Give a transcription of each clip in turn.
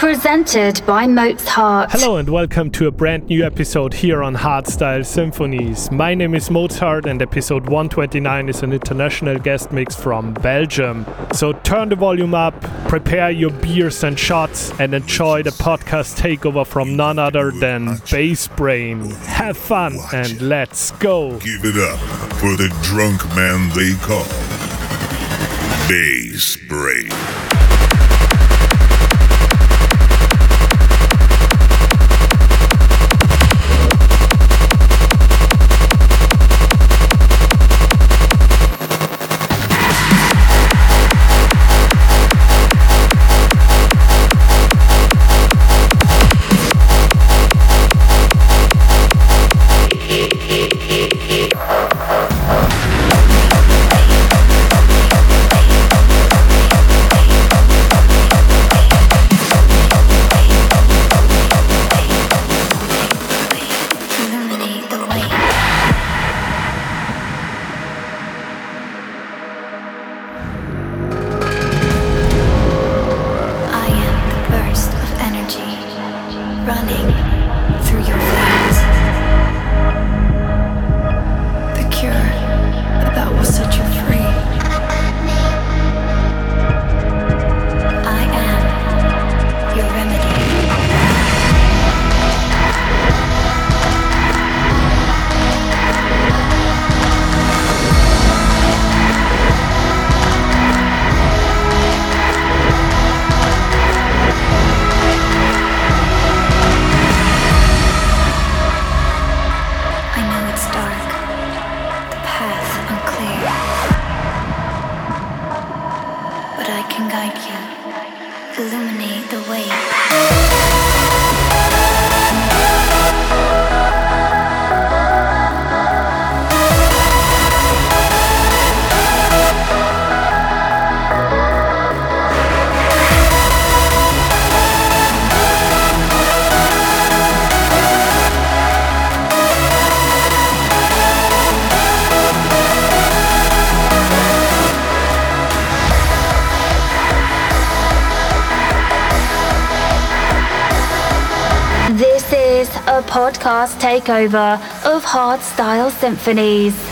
presented by Mozart. Hello and welcome to a brand new episode here on Hardstyle Symphonies. My name is Mozart and episode 129 is an international guest mix from Belgium. So turn the volume up, prepare your beers and shots, and enjoy the podcast takeover from none other than Bass Brain. Have fun and let's go! Give it up for the drunk man they call Bass podcast takeover of hardstyle Symphonies.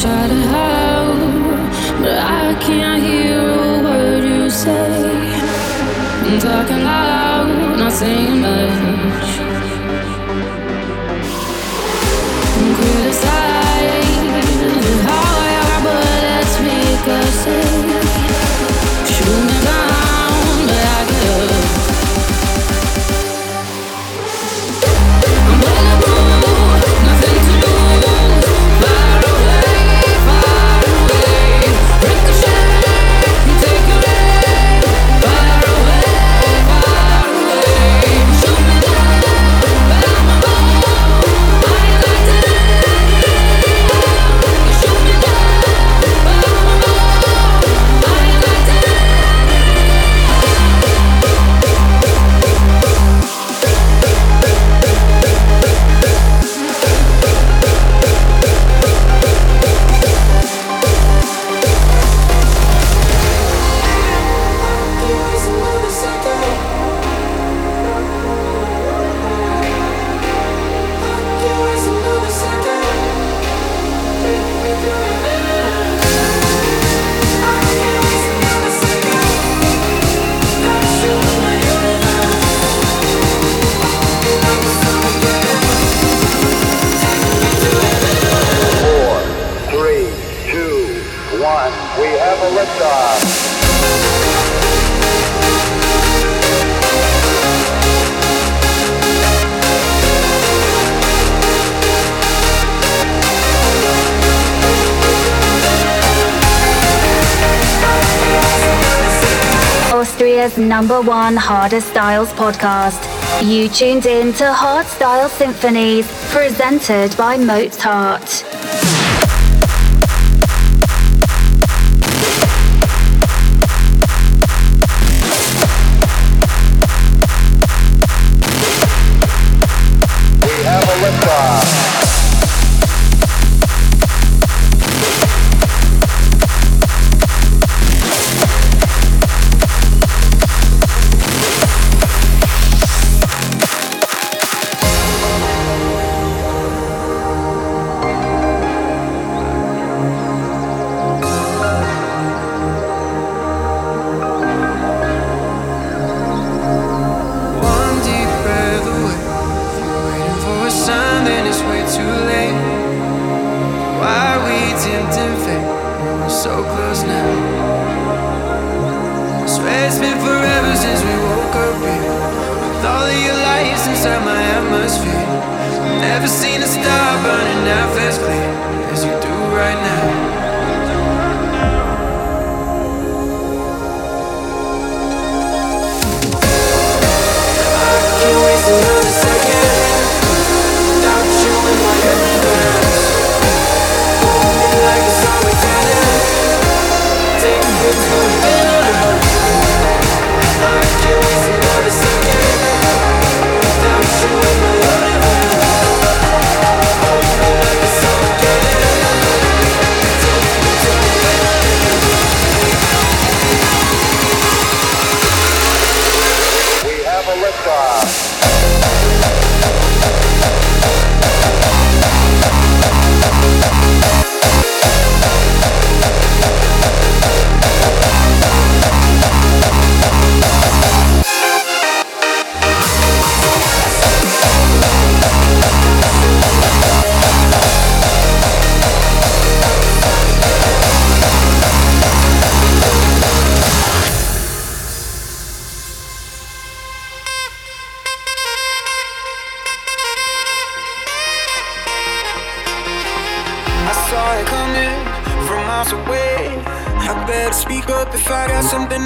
try to help, but I can't hear a word you say. I'm talking loud, not saying much. Number one harder styles podcast. You tuned in to Hard Style Symphonies, presented by Mozart. never seen a star.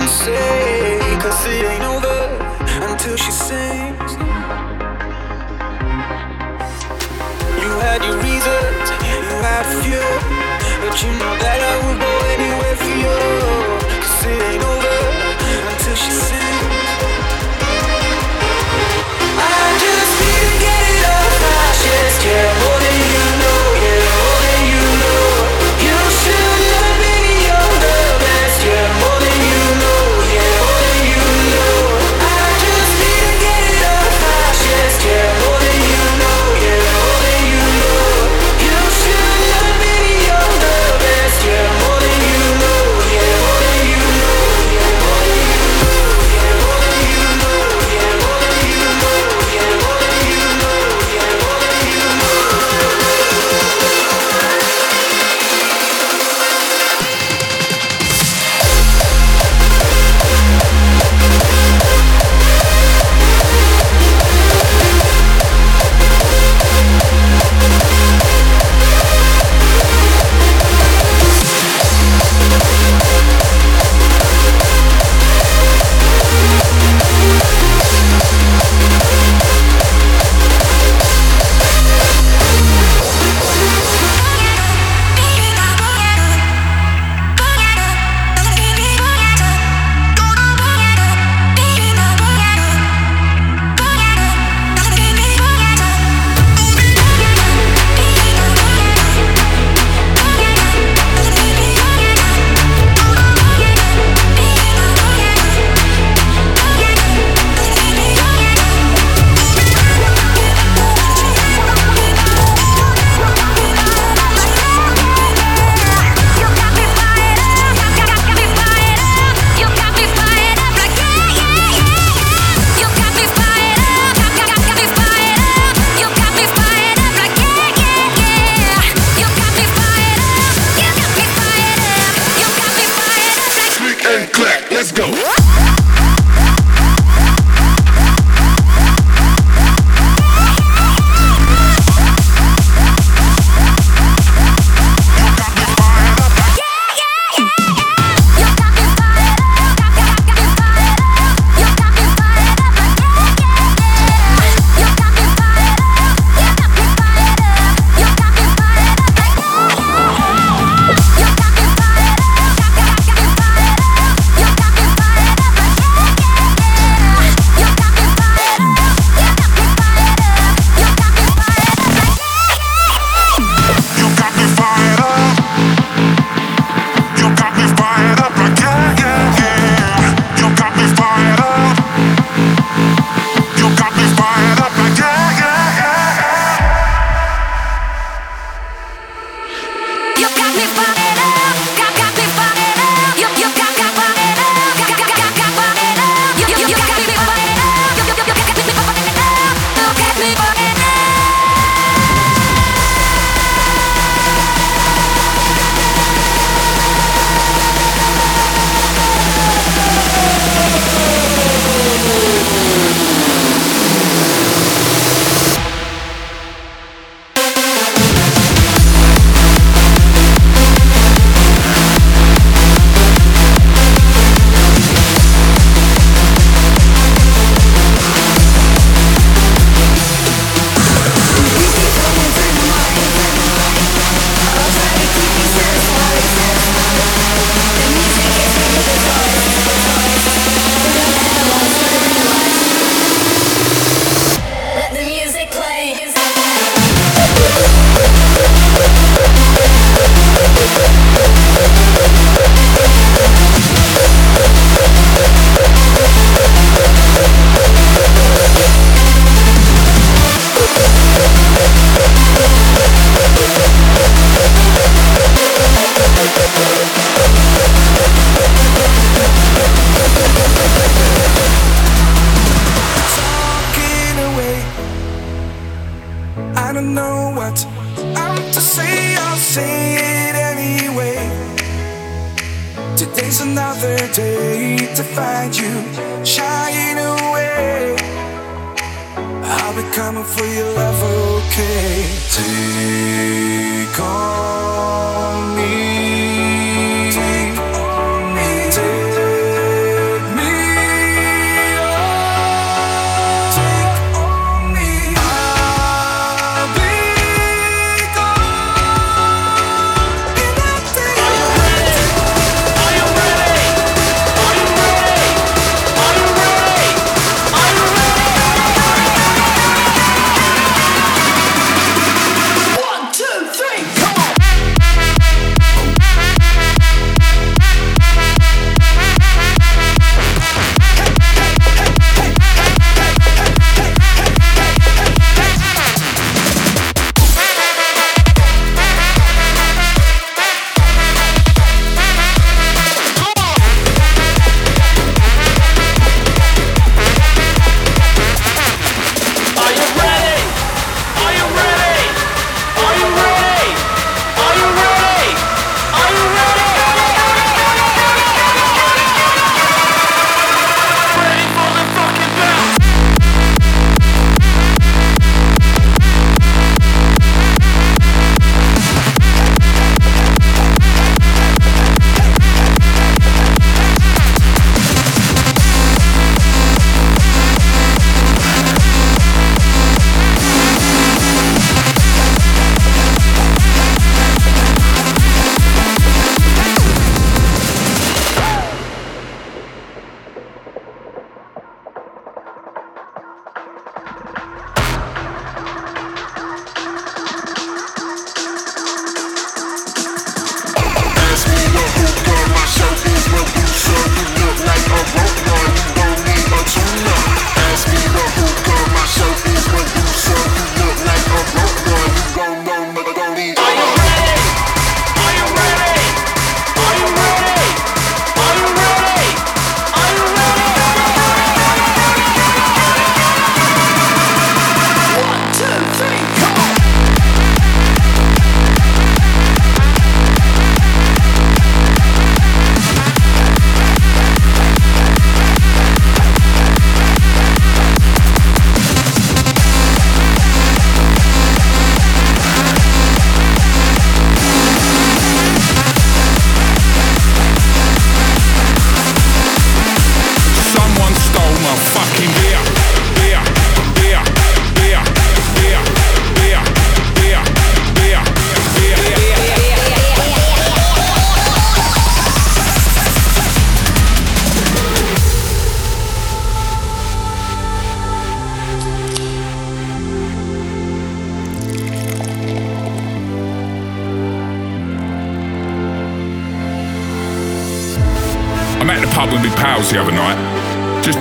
and say, cause it ain't over until she sings. You had your reasons, you had a few, but you know that I would go anywhere for you. Cause it ain't over until she sings.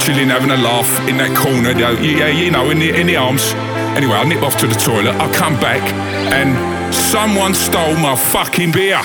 chilling, having a laugh in that corner, yeah, you know, in the, in the arms. Anyway, I nip off to the toilet, I come back, and someone stole my fucking beer.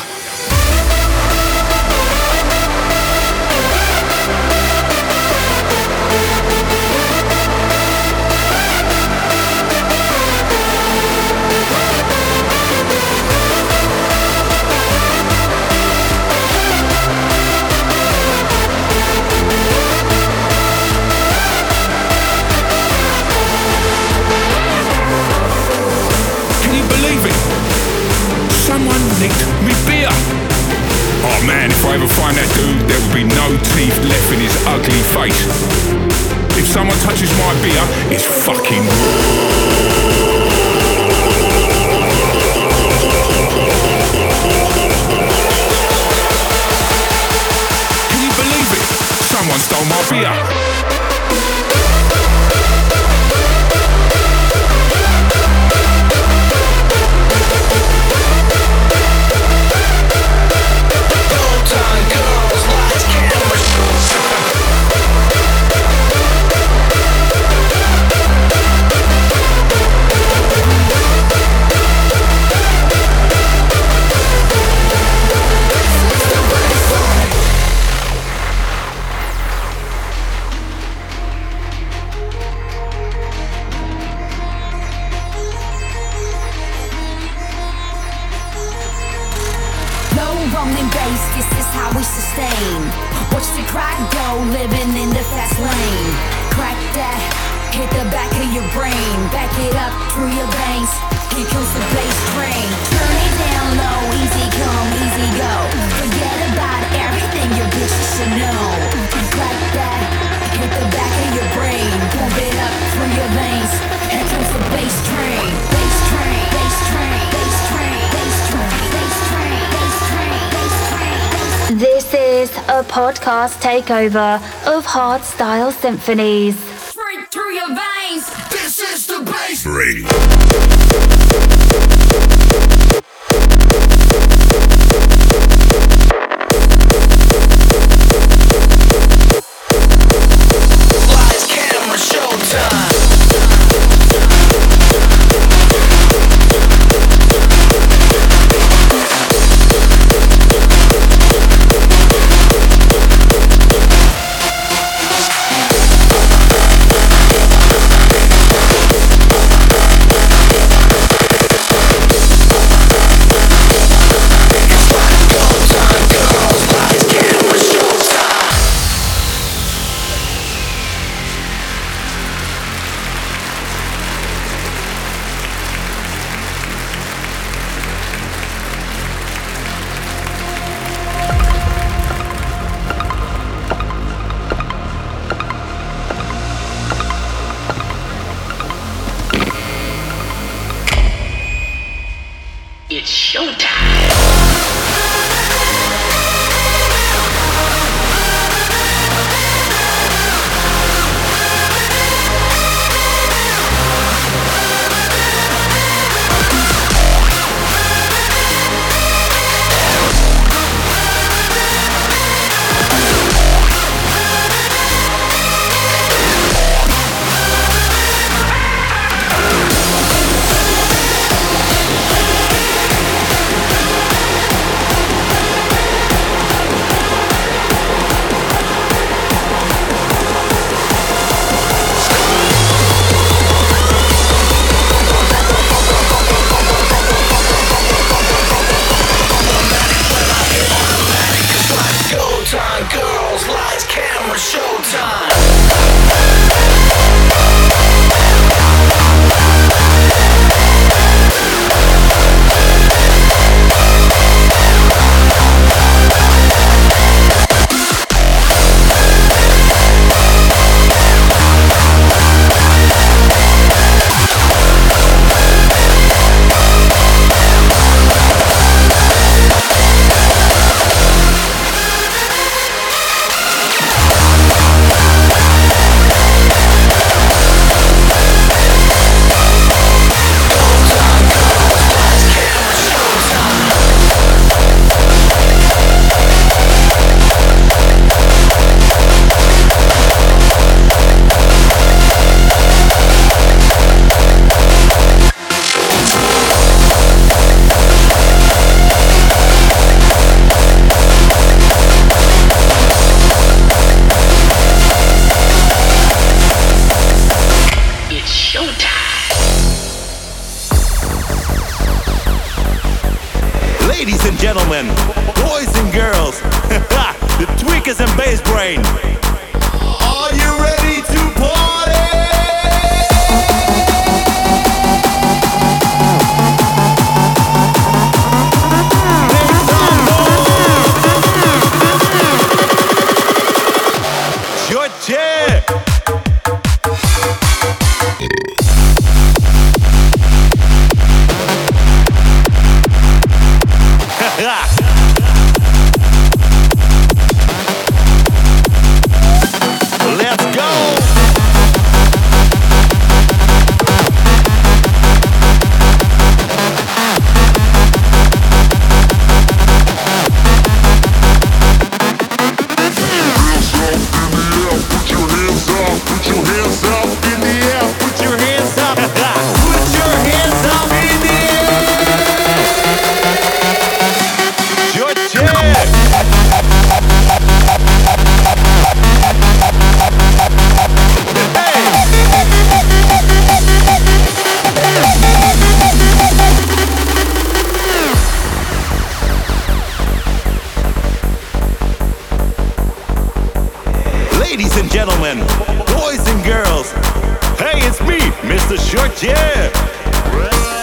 one stole my beer. takeover of hardstyle symphonies. Straight through your veins, this is the bass. gentlemen, boys and girls, the tweakers and bass brain. gentlemen, boys and girls. Hey, it's me, Mr. Short Yeah.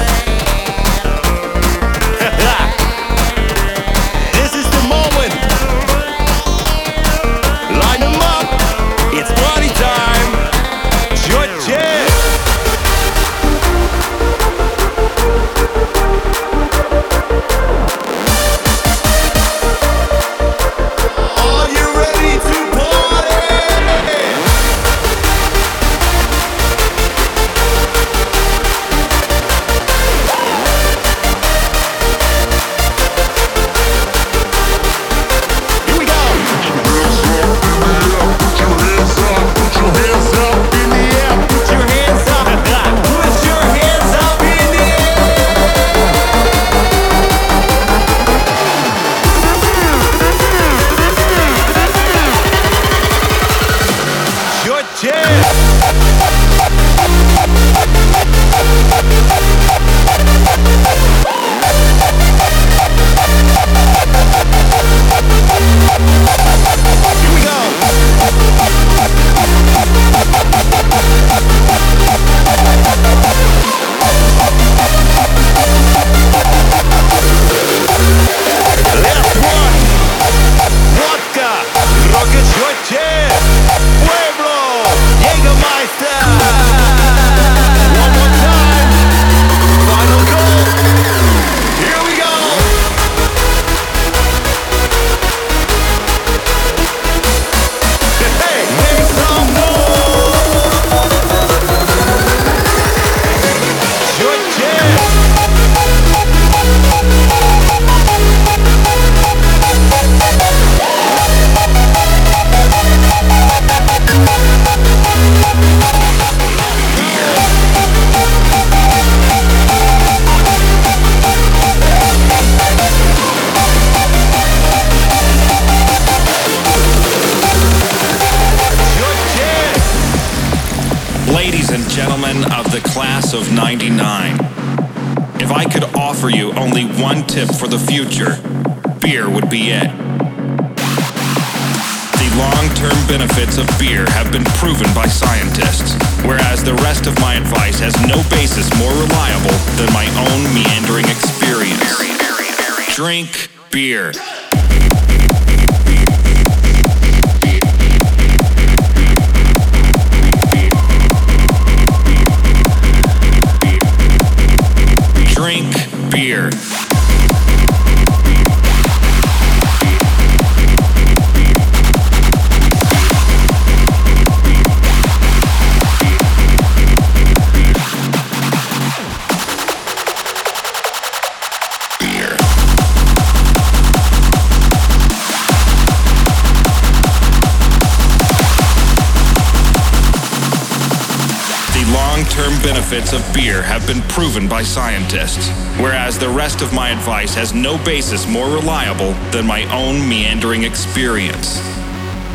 beer have been proven by scientists, whereas the rest of my advice has no basis more reliable than my own meandering experience.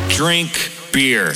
Drink beer.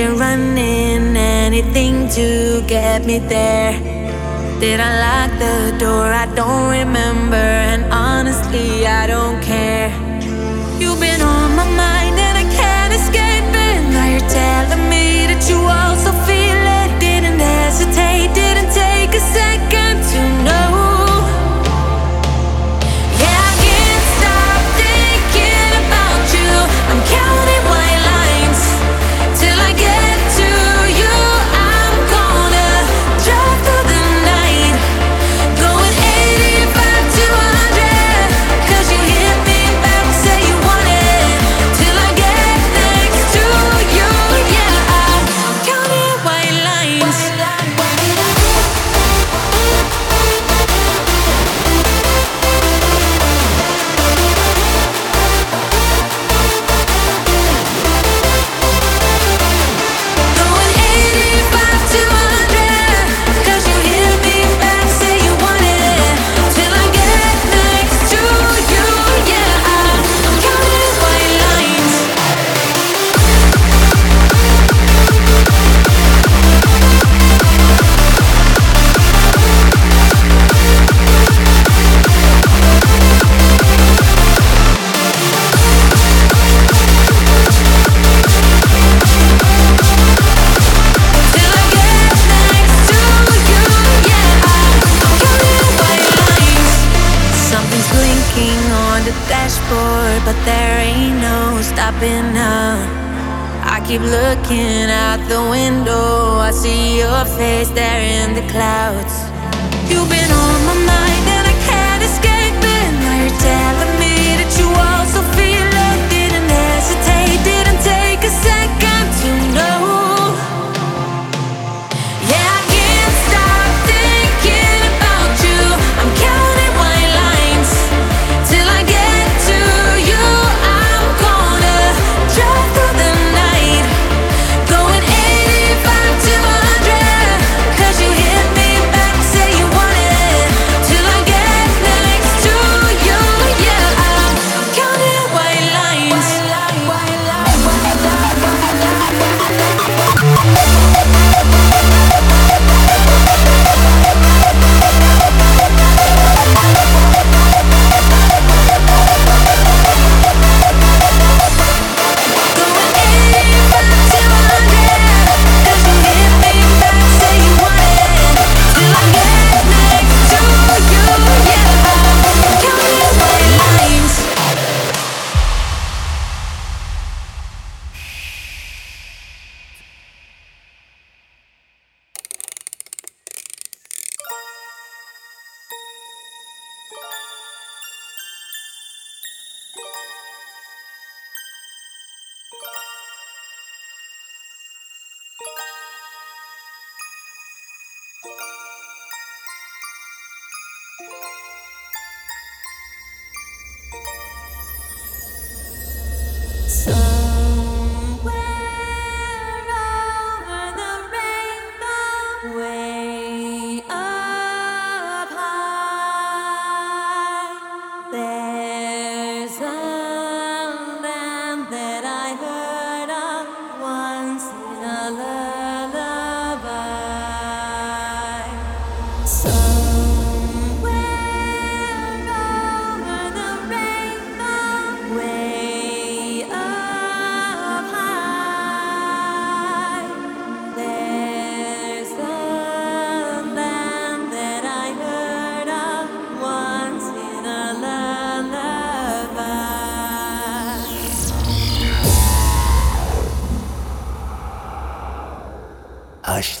running, anything to get me there. Did I lock the door? I don't remember, and honestly, I don't.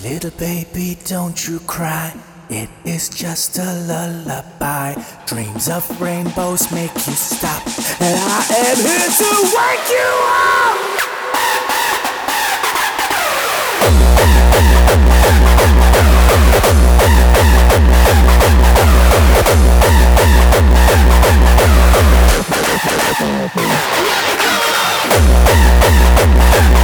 Little baby, don't you cry. It is just a lullaby. Dreams of rainbows make you stop. And I am here to wake you up. Let it go!